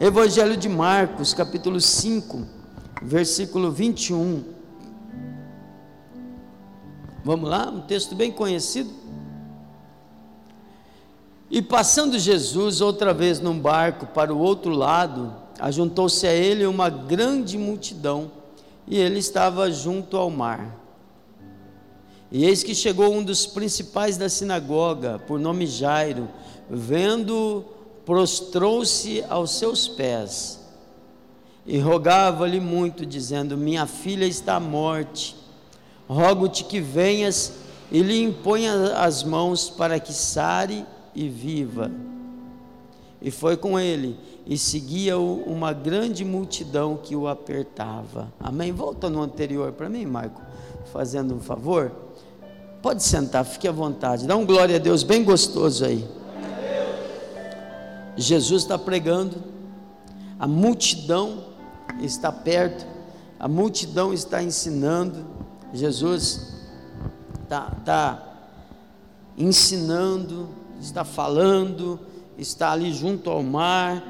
Evangelho de Marcos, capítulo 5, versículo 21. Vamos lá, um texto bem conhecido. E passando Jesus outra vez num barco para o outro lado, ajuntou-se a ele uma grande multidão, e ele estava junto ao mar. E eis que chegou um dos principais da sinagoga, por nome Jairo, vendo, prostrou-se aos seus pés e rogava-lhe muito, dizendo: Minha filha está à morte, rogo-te que venhas e lhe imponha as mãos para que sare e viva. E foi com ele, e seguia-o uma grande multidão que o apertava. Amém? Volta no anterior para mim, Marco, fazendo um favor. Pode sentar, fique à vontade. Dá um glória a Deus bem gostoso aí. Jesus está pregando, a multidão está perto, a multidão está ensinando. Jesus está, está ensinando, está falando, está ali junto ao mar,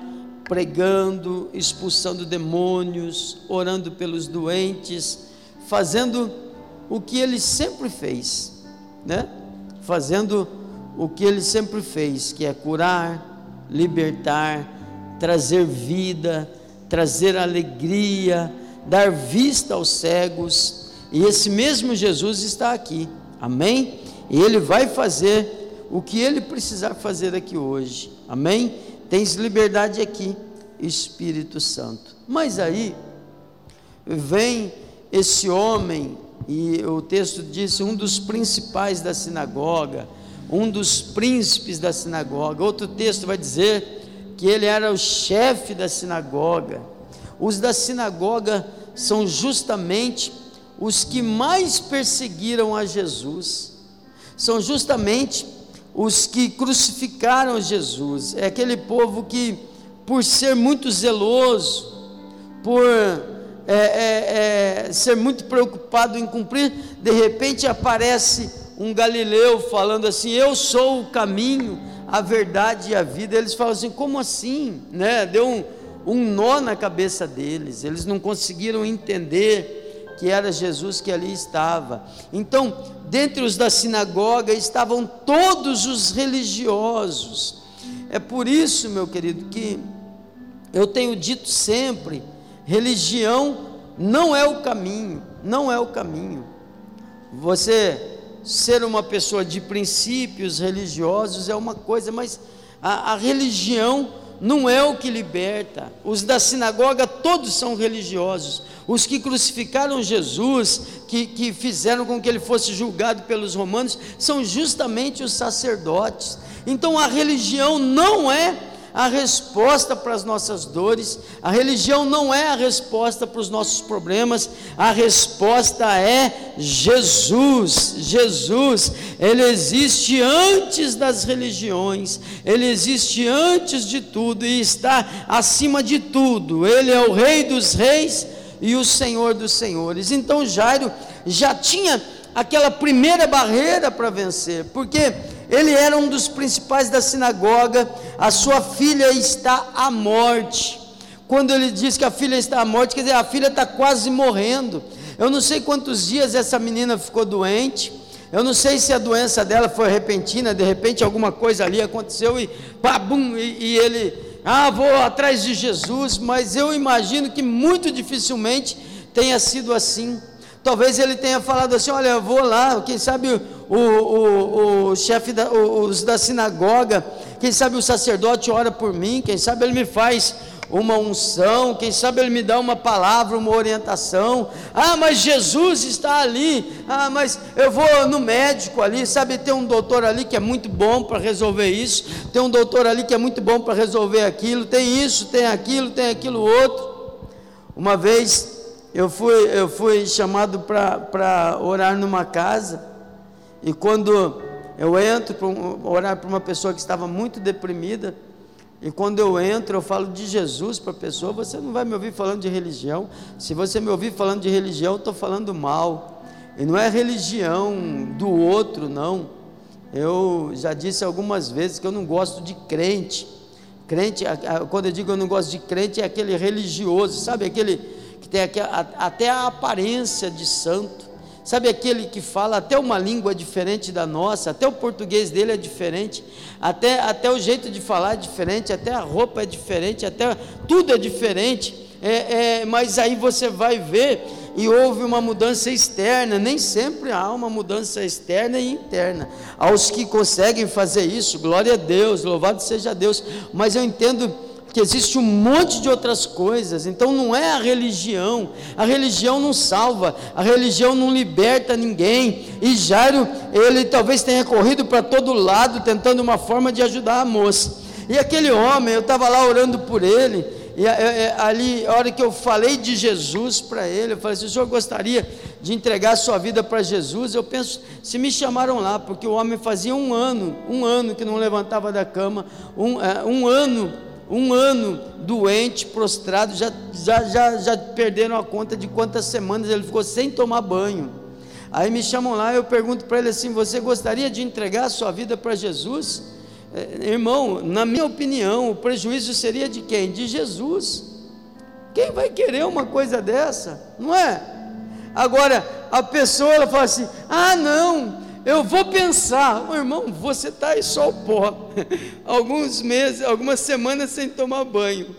pregando, expulsando demônios, orando pelos doentes, fazendo o que ele sempre fez, né? Fazendo o que ele sempre fez, que é curar, libertar, trazer vida, trazer alegria, dar vista aos cegos. E esse mesmo Jesus está aqui. Amém? E ele vai fazer o que ele precisar fazer aqui hoje. Amém? Tens liberdade aqui, Espírito Santo. Mas aí vem esse homem, e o texto diz: um dos principais da sinagoga, um dos príncipes da sinagoga. Outro texto vai dizer que ele era o chefe da sinagoga. Os da sinagoga são justamente os que mais perseguiram a Jesus. São justamente os que crucificaram Jesus, é aquele povo que, por ser muito zeloso, por é, é, é, ser muito preocupado em cumprir, de repente aparece um galileu falando assim: Eu sou o caminho, a verdade e a vida. Eles falam assim: Como assim? Né? Deu um, um nó na cabeça deles, eles não conseguiram entender que era Jesus que ali estava. Então, dentre os da sinagoga estavam todos os religiosos. É por isso, meu querido, que eu tenho dito sempre: religião não é o caminho, não é o caminho. Você ser uma pessoa de princípios religiosos é uma coisa, mas a, a religião não é o que liberta. Os da sinagoga todos são religiosos. Os que crucificaram Jesus, que, que fizeram com que ele fosse julgado pelos romanos, são justamente os sacerdotes. Então a religião não é a resposta para as nossas dores, a religião não é a resposta para os nossos problemas, a resposta é Jesus. Jesus, ele existe antes das religiões, ele existe antes de tudo e está acima de tudo. Ele é o Rei dos Reis e o Senhor dos Senhores. Então Jairo já tinha aquela primeira barreira para vencer, porque ele era um dos principais da sinagoga, a sua filha está à morte. Quando ele diz que a filha está à morte, quer dizer, a filha está quase morrendo. Eu não sei quantos dias essa menina ficou doente. Eu não sei se a doença dela foi repentina, de repente alguma coisa ali aconteceu e pá, bum, e, e ele, ah, vou atrás de Jesus, mas eu imagino que muito dificilmente tenha sido assim. Talvez ele tenha falado assim: olha, eu vou lá, quem sabe o, o, o chefe, da, os da sinagoga, quem sabe o sacerdote ora por mim, quem sabe ele me faz uma unção, quem sabe ele me dá uma palavra, uma orientação. Ah, mas Jesus está ali. Ah, mas eu vou no médico ali, sabe? Tem um doutor ali que é muito bom para resolver isso, tem um doutor ali que é muito bom para resolver aquilo, tem isso, tem aquilo, tem aquilo outro. Uma vez eu fui, eu fui chamado para orar numa casa, e quando eu entro para orar para uma pessoa que estava muito deprimida, e quando eu entro, eu falo de Jesus para a pessoa, você não vai me ouvir falando de religião. Se você me ouvir falando de religião, eu estou falando mal. E não é religião do outro, não. Eu já disse algumas vezes que eu não gosto de crente. Crente, quando eu digo eu não gosto de crente, é aquele religioso, sabe? Aquele que tem até a aparência de santo. Sabe aquele que fala até uma língua diferente da nossa, até o português dele é diferente, até, até o jeito de falar é diferente, até a roupa é diferente, até tudo é diferente. É, é, mas aí você vai ver e houve uma mudança externa, nem sempre há uma mudança externa e interna. Aos que conseguem fazer isso, glória a Deus, louvado seja Deus, mas eu entendo que existe um monte de outras coisas. Então não é a religião. A religião não salva, a religião não liberta ninguém. E Jairo, ele talvez tenha corrido para todo lado tentando uma forma de ajudar a moça. E aquele homem, eu estava lá orando por ele, e é, é, ali, a hora que eu falei de Jesus para ele, eu falei assim: o senhor gostaria de entregar a sua vida para Jesus? Eu penso, se me chamaram lá, porque o homem fazia um ano, um ano que não levantava da cama, um, é, um ano um ano doente, prostrado, já, já, já, já perderam a conta de quantas semanas ele ficou sem tomar banho. Aí me chamam lá, eu pergunto para ele assim: Você gostaria de entregar a sua vida para Jesus? É, irmão, na minha opinião, o prejuízo seria de quem? De Jesus. Quem vai querer uma coisa dessa? Não é? Agora, a pessoa ela fala assim: Ah, não, eu vou pensar, oh, irmão, você está aí só o pó, alguns meses, algumas semanas sem tomar banho.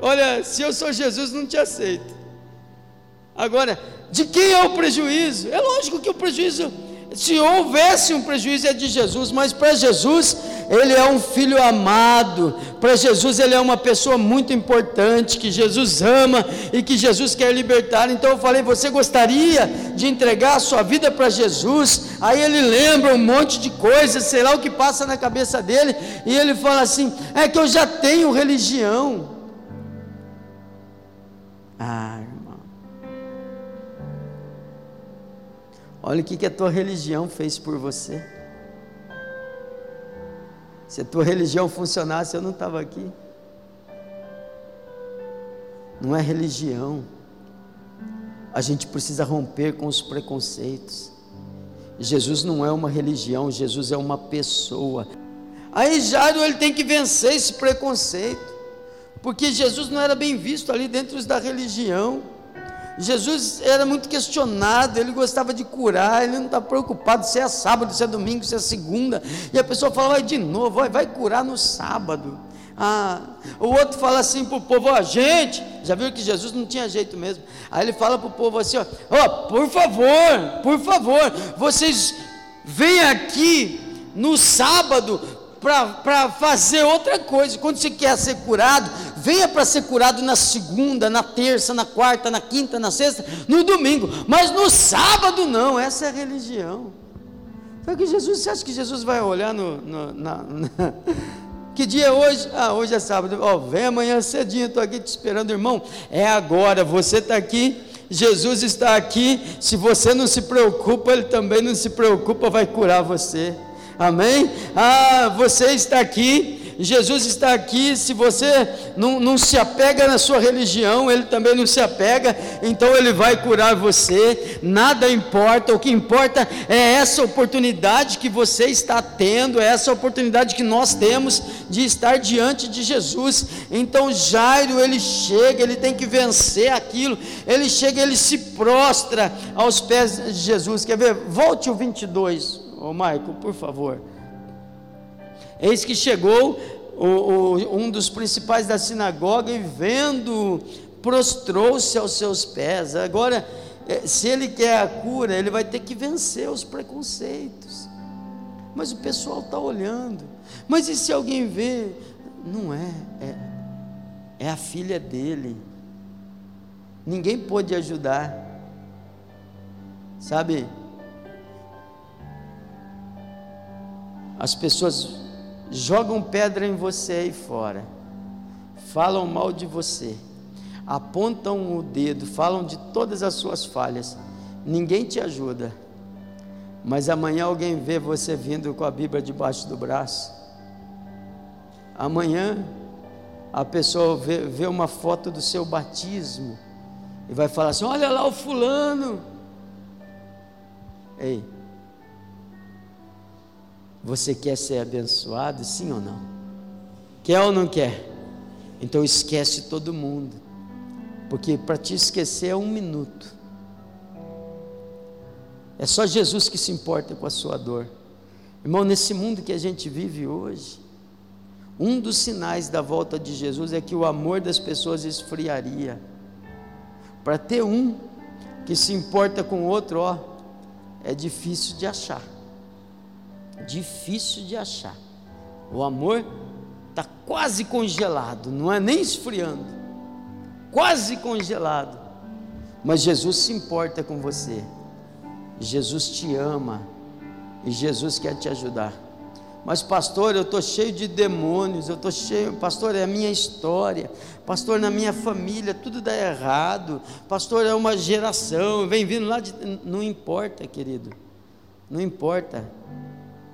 Olha, se eu sou Jesus, não te aceito. Agora, de quem é o prejuízo? É lógico que o prejuízo se houvesse um prejuízo é de Jesus, mas para Jesus ele é um filho amado, para Jesus ele é uma pessoa muito importante, que Jesus ama e que Jesus quer libertar. Então eu falei: Você gostaria de entregar a sua vida para Jesus? Aí ele lembra um monte de coisas, sei lá o que passa na cabeça dele, e ele fala assim: É que eu já tenho religião. Ah, Olha o que, que a tua religião fez por você. Se a tua religião funcionasse, eu não estava aqui. Não é religião. A gente precisa romper com os preconceitos. Jesus não é uma religião, Jesus é uma pessoa. Aí Jairo ele tem que vencer esse preconceito, porque Jesus não era bem visto ali dentro da religião. Jesus era muito questionado, ele gostava de curar, ele não está preocupado se é sábado, se é domingo, se é segunda. E a pessoa fala, vai de novo, vai, vai curar no sábado. Ah, o outro fala assim para o povo, ó, gente, já viu que Jesus não tinha jeito mesmo. Aí ele fala para o povo assim, ó, ó, por favor, por favor, vocês vêm aqui no sábado para fazer outra coisa. Quando você quer ser curado, venha para ser curado na segunda, na terça, na quarta, na quinta, na sexta, no domingo. Mas no sábado não, essa é a religião. Foi que Jesus, você acha que Jesus vai olhar no, no na, na, que dia é hoje? Ah, hoje é sábado. Ó, oh, vem amanhã cedinho, estou aqui te esperando, irmão. É agora, você está aqui. Jesus está aqui. Se você não se preocupa, Ele também não se preocupa, vai curar você. Amém? Ah, você está aqui. Jesus está aqui. Se você não, não se apega na sua religião, Ele também não se apega, então Ele vai curar você. Nada importa, o que importa é essa oportunidade que você está tendo, é essa oportunidade que nós temos de estar diante de Jesus. Então Jairo, ele chega, ele tem que vencer aquilo, ele chega, ele se prostra aos pés de Jesus. Quer ver? Volte o 22. Ô Maico, por favor. Eis que chegou o, o, um dos principais da sinagoga e vendo, prostrou-se aos seus pés. Agora, eh, se ele quer a cura, ele vai ter que vencer os preconceitos. Mas o pessoal está olhando. Mas e se alguém vê? Não é, é, é a filha dele. Ninguém pôde ajudar. Sabe? As pessoas jogam pedra em você aí fora, falam mal de você, apontam o dedo, falam de todas as suas falhas, ninguém te ajuda, mas amanhã alguém vê você vindo com a Bíblia debaixo do braço, amanhã a pessoa vê, vê uma foto do seu batismo e vai falar assim: olha lá o fulano. Ei, você quer ser abençoado, sim ou não? Quer ou não quer? Então esquece todo mundo. Porque para te esquecer é um minuto. É só Jesus que se importa com a sua dor. Irmão, nesse mundo que a gente vive hoje, um dos sinais da volta de Jesus é que o amor das pessoas esfriaria. Para ter um que se importa com o outro, ó, é difícil de achar. Difícil de achar. O amor está quase congelado, não é nem esfriando, quase congelado. Mas Jesus se importa com você. Jesus te ama e Jesus quer te ajudar. Mas, pastor, eu estou cheio de demônios, eu estou cheio, pastor, é a minha história, pastor, na minha família tudo dá errado, pastor, é uma geração, vem vindo lá de. Não importa, querido, não importa.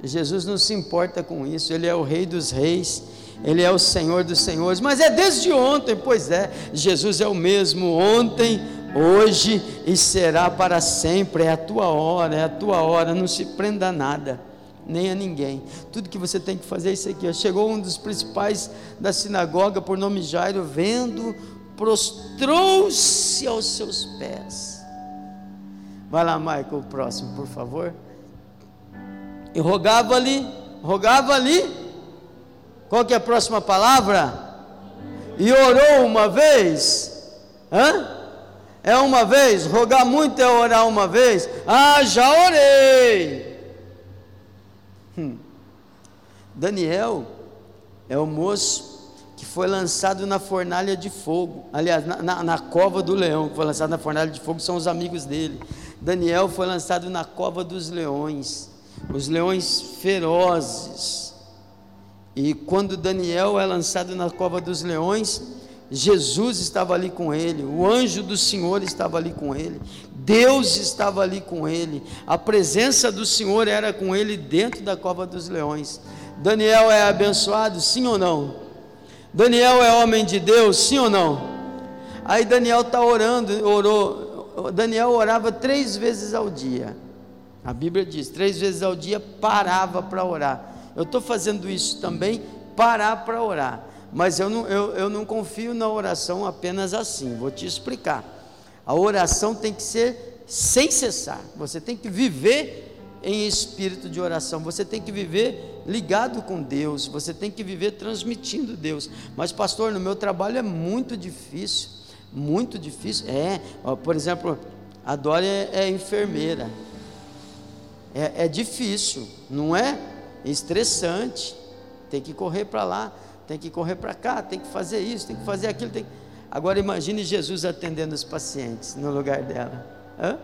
Jesus não se importa com isso, Ele é o Rei dos Reis, Ele é o Senhor dos Senhores, mas é desde ontem, pois é, Jesus é o mesmo ontem, hoje e será para sempre, é a tua hora, é a tua hora, não se prenda a nada nem a ninguém. Tudo que você tem que fazer é isso aqui. Chegou um dos principais da sinagoga, por nome Jairo, vendo, prostrou-se aos seus pés. Vai lá, Michael, próximo, por favor. E rogava-lhe, rogava-lhe, qual que é a próxima palavra? E orou uma vez, hã? É uma vez, rogar muito é orar uma vez. Ah, já orei. Hum. Daniel é o moço que foi lançado na fornalha de fogo. Aliás, na, na, na, cova do leão, que foi lançado na fornalha de fogo, são os amigos dele. Daniel foi lançado na cova dos leões, os leões ferozes. E quando Daniel é lançado na cova dos leões, Jesus estava ali com ele, o anjo do Senhor estava ali com ele, Deus estava ali com ele, a presença do Senhor era com ele dentro da cova dos leões. Daniel é abençoado, sim ou não? Daniel é homem de Deus, sim ou não? Aí Daniel está orando, orou, Daniel orava três vezes ao dia. A Bíblia diz, três vezes ao dia parava para orar. Eu estou fazendo isso também, parar para orar. Mas eu não, eu, eu não confio na oração apenas assim, vou te explicar. A oração tem que ser sem cessar, você tem que viver em espírito de oração, você tem que viver ligado com Deus, você tem que viver transmitindo Deus. Mas, pastor, no meu trabalho é muito difícil, muito difícil. É, ó, por exemplo, a Dória é, é enfermeira, é, é difícil, não é? é estressante, tem que correr para lá tem que correr para cá, tem que fazer isso, tem que fazer aquilo. Tem... Agora imagine Jesus atendendo os pacientes no lugar dela. Hã?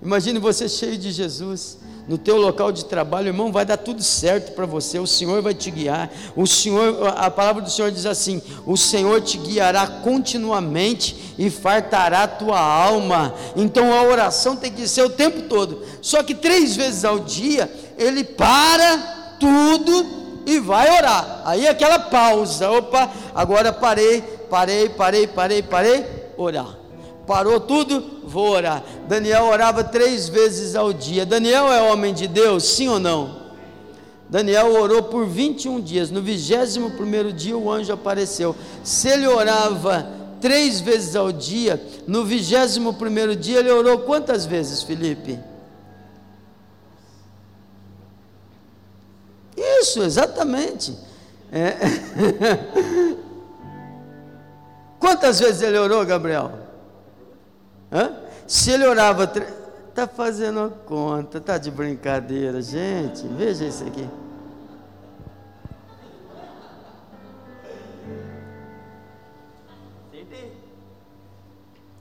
Imagine você cheio de Jesus no teu local de trabalho, irmão, vai dar tudo certo para você. O Senhor vai te guiar. O Senhor, a palavra do Senhor diz assim: "O Senhor te guiará continuamente e fartará a tua alma". Então a oração tem que ser o tempo todo. Só que três vezes ao dia ele para tudo e vai orar. Aí aquela pausa, opa, agora parei, parei, parei, parei, parei, orar. Parou tudo, vou orar. Daniel orava três vezes ao dia. Daniel é homem de Deus, sim ou não? Daniel orou por 21 dias. No 21 primeiro dia o anjo apareceu. Se ele orava três vezes ao dia, no 21 primeiro dia ele orou quantas vezes, Felipe? Isso, exatamente. É. Quantas vezes ele orou, Gabriel? Hã? Se ele orava. Tre... Tá fazendo conta, tá de brincadeira, gente. Veja isso aqui.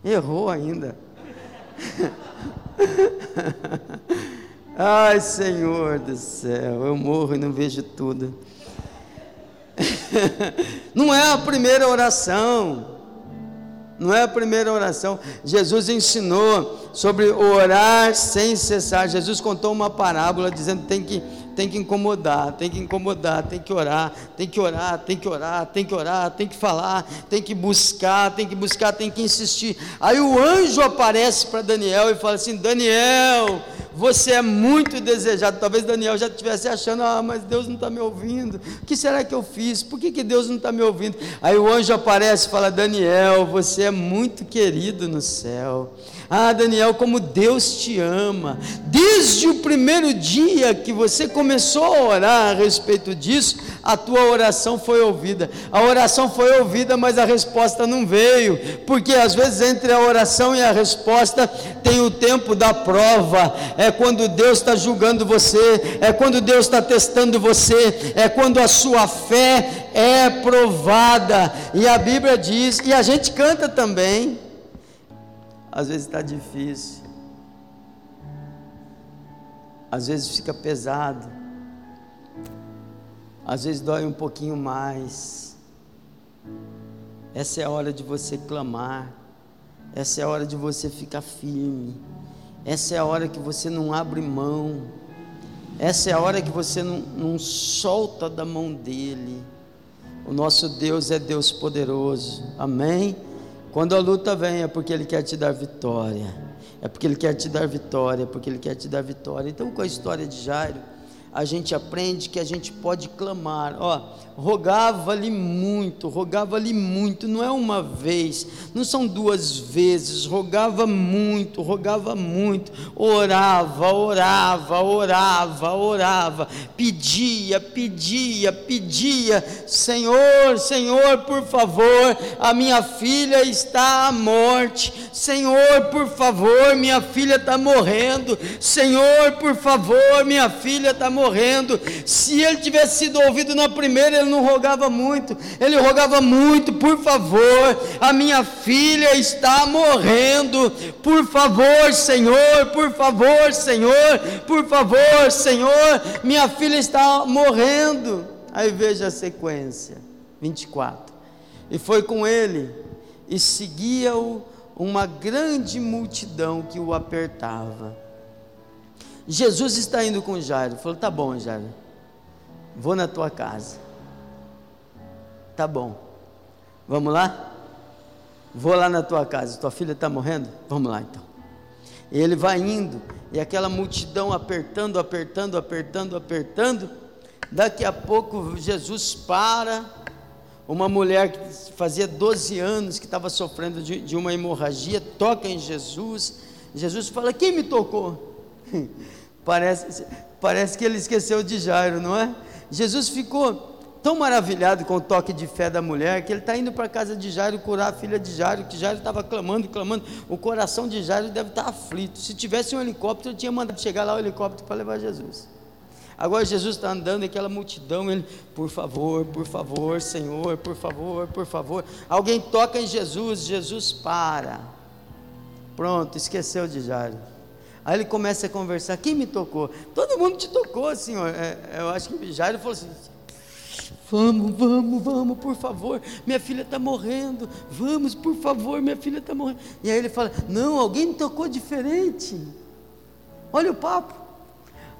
Errou ainda. Ai, Senhor do céu, eu morro e não vejo tudo. não é a primeira oração. Não é a primeira oração. Jesus ensinou sobre orar sem cessar. Jesus contou uma parábola dizendo que tem que tem que incomodar, tem que incomodar, tem que orar, tem que orar, tem que orar, tem que orar, tem que falar, tem que buscar, tem que buscar, tem que insistir. Aí o anjo aparece para Daniel e fala assim: Daniel, Você é muito desejado. Talvez Daniel já estivesse achando: ah, mas Deus não está me ouvindo. O que será que eu fiz? Por que, que Deus não está me ouvindo? Aí o anjo aparece e fala: Daniel, você é muito querido no céu. Ah, Daniel, como Deus te ama. Desde o primeiro dia que você começou a orar a respeito disso, a tua oração foi ouvida. A oração foi ouvida, mas a resposta não veio, porque às vezes entre a oração e a resposta tem o tempo da prova. É quando Deus está julgando você, é quando Deus está testando você, é quando a sua fé é provada. E a Bíblia diz, e a gente canta também às vezes está difícil, às vezes fica pesado, às vezes dói um pouquinho mais. Essa é a hora de você clamar, essa é a hora de você ficar firme, essa é a hora que você não abre mão, essa é a hora que você não, não solta da mão dEle. O nosso Deus é Deus poderoso, amém? Quando a luta vem é porque Ele quer te dar vitória. É porque Ele quer te dar vitória, é porque Ele quer te dar vitória. Então, com a história de Jairo, a gente aprende que a gente pode clamar. Ó, rogava-lhe muito, rogava-lhe muito, não é uma vez, não são duas vezes, rogava muito, rogava muito, orava, orava, orava, orava, pedia, pedia, pedia, Senhor, Senhor, por favor, a minha filha está à morte, Senhor, por favor, minha filha está morrendo, Senhor, por favor, minha filha está morrendo. Se ele tivesse sido ouvido na primeira, ele não rogava muito, ele rogava muito, por favor, a minha filha está morrendo, por favor, Senhor, por favor, Senhor, por favor, Senhor, minha filha está morrendo. Aí veja a sequência, 24. E foi com ele, e seguia-o uma grande multidão que o apertava. Jesus está indo com Jairo, falou: Tá bom, Jairo, vou na tua casa. Tá bom. Vamos lá? Vou lá na tua casa. Tua filha está morrendo? Vamos lá então. E ele vai indo, e aquela multidão apertando, apertando, apertando, apertando. Daqui a pouco Jesus para. Uma mulher que fazia 12 anos que estava sofrendo de, de uma hemorragia, toca em Jesus. Jesus fala: Quem me tocou? parece, parece que ele esqueceu de Jairo, não é? Jesus ficou tão maravilhado com o toque de fé da mulher que ele está indo para a casa de Jairo curar a filha de Jairo, que Jairo estava clamando, clamando. O coração de Jairo deve estar tá aflito. Se tivesse um helicóptero, eu tinha mandado chegar lá o helicóptero para levar Jesus. Agora Jesus está andando e aquela multidão, ele, por favor, por favor, Senhor, por favor, por favor. Alguém toca em Jesus, Jesus para. Pronto, esqueceu de Jairo. Aí ele começa a conversar. Quem me tocou? Todo mundo te tocou, Senhor. É, eu acho que Jairo falou assim: Vamos, vamos, vamos, por favor, minha filha está morrendo. Vamos, por favor, minha filha está morrendo. E aí ele fala: Não, alguém tocou diferente. Olha o papo.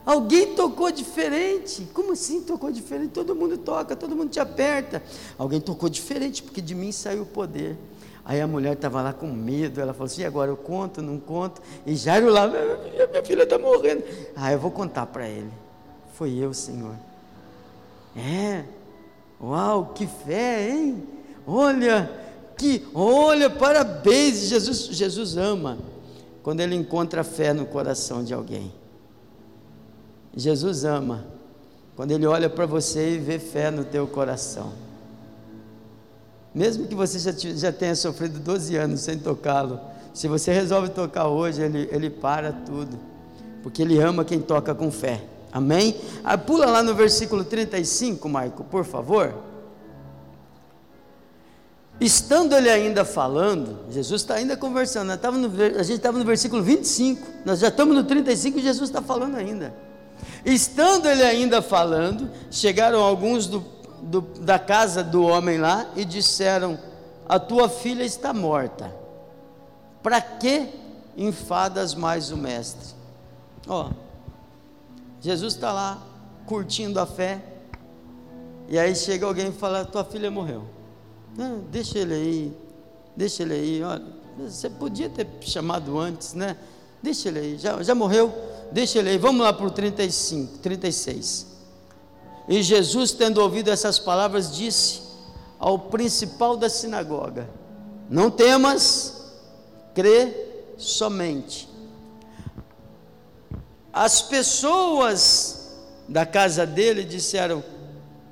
Alguém tocou diferente. Como assim tocou diferente? Todo mundo toca, todo mundo te aperta. Alguém tocou diferente, porque de mim saiu o poder. Aí a mulher estava lá com medo, ela falou assim: agora eu conto, não conto. E Jairo lá, minha, filha está morrendo. Ah, eu vou contar para ele. Foi eu, Senhor. É, Uau, que fé, hein? Olha, que, olha, parabéns, Jesus, Jesus ama quando ele encontra fé no coração de alguém. Jesus ama quando ele olha para você e vê fé no teu coração. Mesmo que você já, tenha sofrido 12 anos sem tocá-lo, se você resolve tocar hoje, ele, ele para tudo, porque ele ama quem toca com fé. Amém? Ah, pula lá no versículo 35, Marco, por favor. Estando ele ainda falando, Jesus está ainda conversando, no, a gente estava no versículo 25, nós já estamos no 35 e Jesus está falando ainda. Estando ele ainda falando, chegaram alguns do, do, da casa do homem lá e disseram: A tua filha está morta. Para que enfadas mais o mestre? Ó, Jesus está lá curtindo a fé, e aí chega alguém e fala: Tua filha morreu. Não, deixa ele aí, deixa ele aí. Olha, você podia ter chamado antes, né? Deixa ele aí, já, já morreu. Deixa ele aí, vamos lá para o 35, 36. E Jesus, tendo ouvido essas palavras, disse ao principal da sinagoga: Não temas, crê somente. As pessoas da casa dele disseram: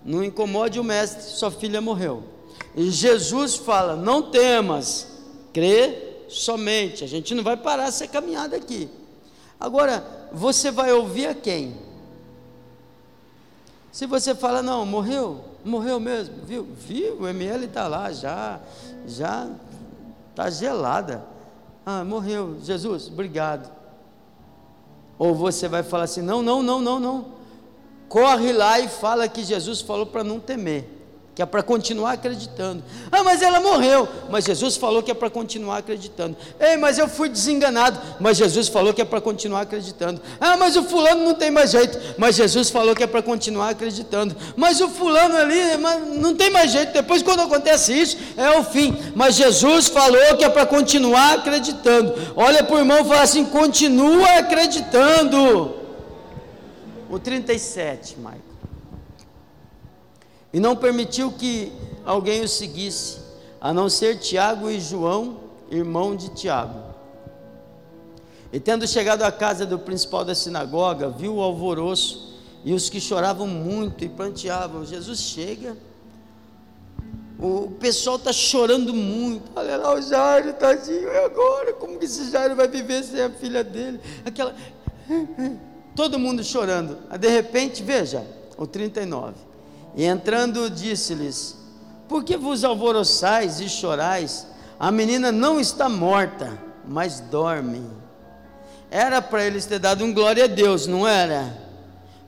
Não incomode o mestre, sua filha morreu. E Jesus fala: Não temas, crê somente. A gente não vai parar essa caminhada aqui. Agora, você vai ouvir a quem? Se você fala, não, morreu, morreu mesmo, viu? Viu, o ML está lá já, já está gelada. Ah, morreu, Jesus, obrigado. Ou você vai falar assim: não, não, não, não, não. Corre lá e fala que Jesus falou para não temer que é para continuar acreditando. Ah, mas ela morreu, mas Jesus falou que é para continuar acreditando. Ei, mas eu fui desenganado, mas Jesus falou que é para continuar acreditando. Ah, mas o fulano não tem mais jeito, mas Jesus falou que é para continuar acreditando. Mas o fulano ali não tem mais jeito, depois quando acontece isso, é o fim. Mas Jesus falou que é para continuar acreditando. Olha para o irmão e fala assim: continua acreditando. O 37, Michael e não permitiu que alguém o seguisse, a não ser Tiago e João, irmão de Tiago. E tendo chegado à casa do principal da sinagoga, viu o alvoroço e os que choravam muito e planteavam. Jesus chega, o pessoal está chorando muito. Olha lá o Jairo, tadinho, e agora? Como que esse Jairo vai viver sem a filha dele? Aquela. Todo mundo chorando. De repente, veja, o 39. E entrando, disse-lhes: Por que vos alvoroçais e chorais? A menina não está morta, mas dorme. Era para eles ter dado um glória a Deus, não era?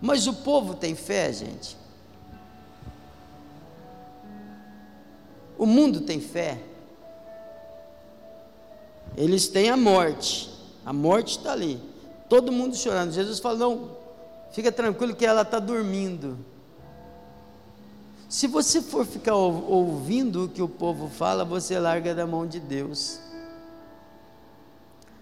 Mas o povo tem fé, gente. O mundo tem fé. Eles têm a morte. A morte está ali. Todo mundo chorando. Jesus falou: Não, fica tranquilo que ela está dormindo. Se você for ficar ouvindo o que o povo fala, você larga da mão de Deus.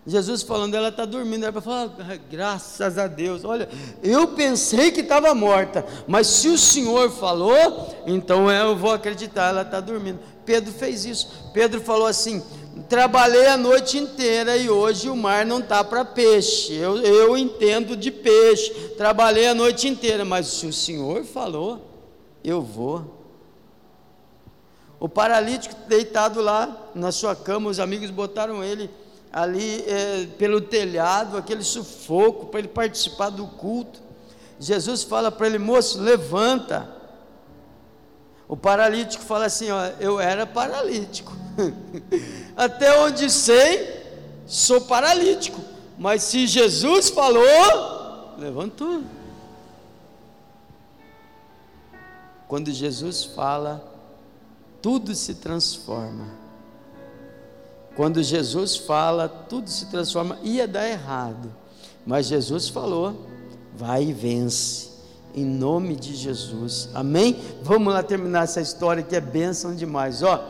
Jesus falando, ela está dormindo, ela vai falar, ah, graças a Deus, olha, eu pensei que estava morta, mas se o Senhor falou, então eu vou acreditar, ela está dormindo. Pedro fez isso, Pedro falou assim, trabalhei a noite inteira e hoje o mar não está para peixe, eu, eu entendo de peixe, trabalhei a noite inteira, mas se o Senhor falou, eu vou. O paralítico deitado lá na sua cama, os amigos botaram ele ali é, pelo telhado, aquele sufoco, para ele participar do culto. Jesus fala para ele, moço, levanta. O paralítico fala assim: ó, eu era paralítico. Até onde sei, sou paralítico. Mas se Jesus falou, levantou. Quando Jesus fala, tudo se transforma. Quando Jesus fala, tudo se transforma. Ia dar errado, mas Jesus falou: vai e vence, em nome de Jesus. Amém? Vamos lá terminar essa história que é bênção demais. Ó,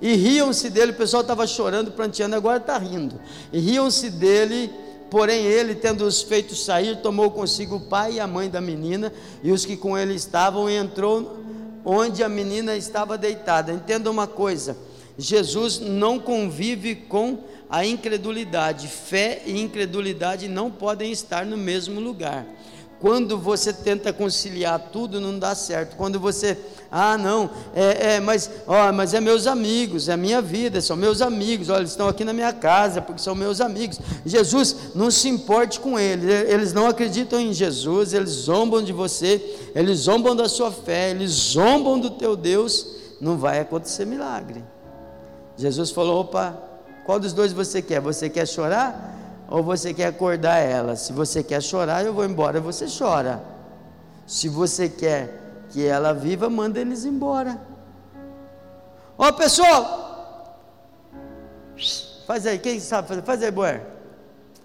e riam-se dele, o pessoal estava chorando, pranteando, agora está rindo. E riam-se dele. Porém, ele, tendo-os feito sair, tomou consigo o pai e a mãe da menina e os que com ele estavam, e entrou onde a menina estava deitada. Entenda uma coisa: Jesus não convive com a incredulidade. Fé e incredulidade não podem estar no mesmo lugar. Quando você tenta conciliar tudo, não dá certo. Quando você, ah, não, é, é mas, ó, mas é meus amigos, é minha vida, são meus amigos, olha, eles estão aqui na minha casa porque são meus amigos. Jesus, não se importe com eles, eles não acreditam em Jesus, eles zombam de você, eles zombam da sua fé, eles zombam do teu Deus, não vai acontecer milagre. Jesus falou: opa, qual dos dois você quer? Você quer chorar? Ou você quer acordar ela? Se você quer chorar, eu vou embora, você chora. Se você quer que ela viva, manda eles embora. Ó oh, pessoal, faz aí, quem sabe fazer? Faz aí, Boer.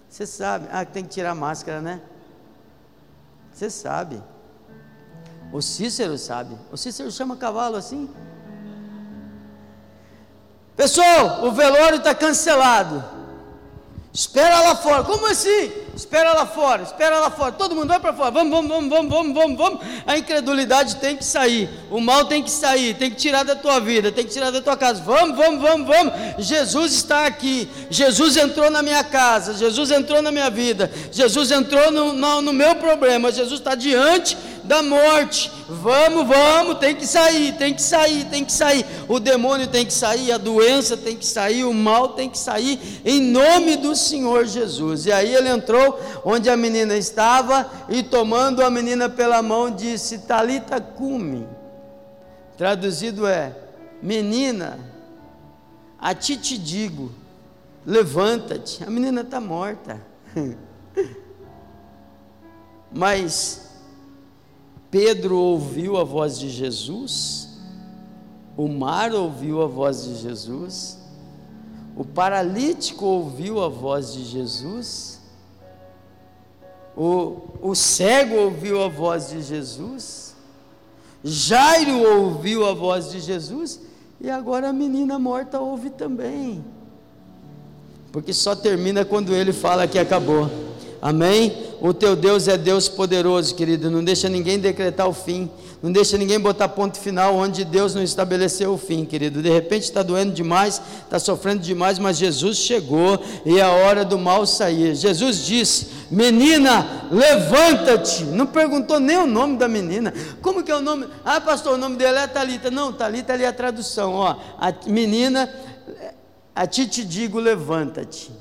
Você sabe, ah, tem que tirar a máscara, né? Você sabe. O Cícero sabe. O Cícero chama cavalo assim. Pessoal, o velório está cancelado. Espera lá fora. Como assim? espera lá fora, espera lá fora, todo mundo vai para fora, vamos, vamos, vamos, vamos, vamos, vamos, vamos. A incredulidade tem que sair, o mal tem que sair, tem que tirar da tua vida, tem que tirar da tua casa. Vamos, vamos, vamos, vamos. Jesus está aqui, Jesus entrou na minha casa, Jesus entrou na minha vida, Jesus entrou no, no, no meu problema, Jesus está diante da morte. Vamos, vamos, tem que sair, tem que sair, tem que sair. O demônio tem que sair, a doença tem que sair, o mal tem que sair, em nome do Senhor Jesus. E aí ele entrou onde a menina estava e tomando a menina pela mão disse: Talita cume. Traduzido é: Menina, a ti te digo, levanta-te. A menina está morta. Mas Pedro ouviu a voz de Jesus, o mar ouviu a voz de Jesus, o paralítico ouviu a voz de Jesus, o, o cego ouviu a voz de Jesus, Jairo ouviu a voz de Jesus, e agora a menina morta ouve também, porque só termina quando ele fala que acabou. Amém? O teu Deus é Deus poderoso, querido. Não deixa ninguém decretar o fim. Não deixa ninguém botar ponto final onde Deus não estabeleceu o fim, querido. De repente está doendo demais, está sofrendo demais, mas Jesus chegou e é a hora do mal sair. Jesus disse: Menina, levanta-te. Não perguntou nem o nome da menina. Como que é o nome? Ah, pastor, o nome dela é Talita. Não, Talita ali é a tradução. Ó, a menina, a ti te digo, levanta-te.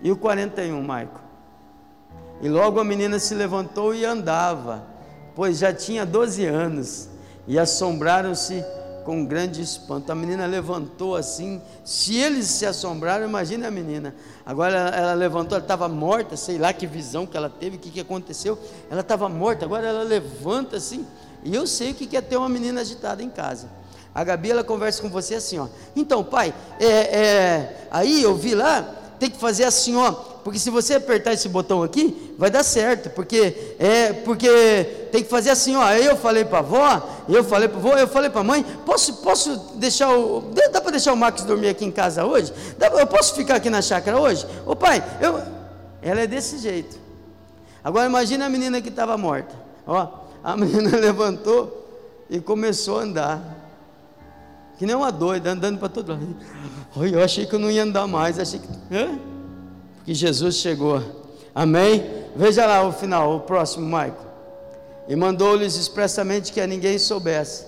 E o 41, Maico? E logo a menina se levantou e andava, pois já tinha 12 anos, e assombraram-se com grande espanto. A menina levantou assim, se eles se assombraram, imagine a menina. Agora ela, levantou, ela estava morta, sei lá que visão que ela teve, o que, que aconteceu. Ela estava morta, agora ela levanta assim. E eu sei o que é ter uma menina agitada em casa. A Gabi ela conversa com você assim, ó. Então, pai, é, é, aí eu vi lá tem que fazer assim, ó, porque se você apertar esse botão aqui, vai dar certo, porque é porque tem que fazer assim, ó. Eu falei para avó, eu falei para avó, eu falei para mãe, posso posso deixar o dá para deixar o Max dormir aqui em casa hoje? Dá, eu posso ficar aqui na chácara hoje? Ô pai, eu ela é desse jeito. Agora imagina a menina que estava morta. Ó, a menina levantou e começou a andar. Que nem uma doida, andando para todo lado. Eu achei que eu não ia andar mais, achei que. Hã? Porque Jesus chegou. Amém? Veja lá o final, o próximo, Maico. E mandou-lhes expressamente que a ninguém soubesse.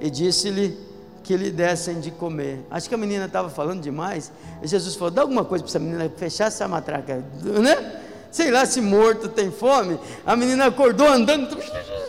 E disse-lhe que lhe dessem de comer. Acho que a menina estava falando demais. E Jesus falou: dá alguma coisa para essa menina fechar essa matraca, né? sei lá se morto tem fome. A menina acordou andando.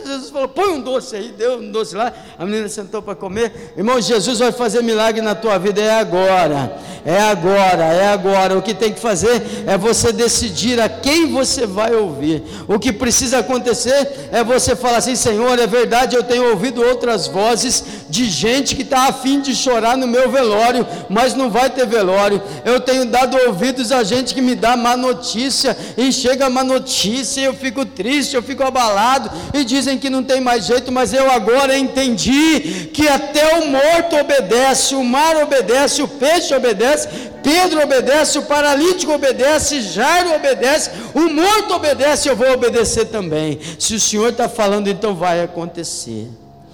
Jesus falou: põe um doce aí, deu um doce lá. A menina sentou para comer. Irmão, Jesus vai fazer milagre na tua vida, é agora, é agora, é agora. O que tem que fazer é você decidir a quem você vai ouvir. O que precisa acontecer é você falar assim: Senhor, é verdade, eu tenho ouvido outras vozes de gente que está afim de chorar no meu velório, mas não vai ter velório. Eu tenho dado ouvidos a gente que me dá má notícia e chega uma notícia, eu fico triste, eu fico abalado, e dizem que não tem mais jeito, mas eu agora entendi que até o morto obedece, o mar obedece, o peixe obedece, Pedro obedece, o paralítico obedece, Jairo obedece, o morto obedece, eu vou obedecer também. Se o Senhor está falando, então vai acontecer.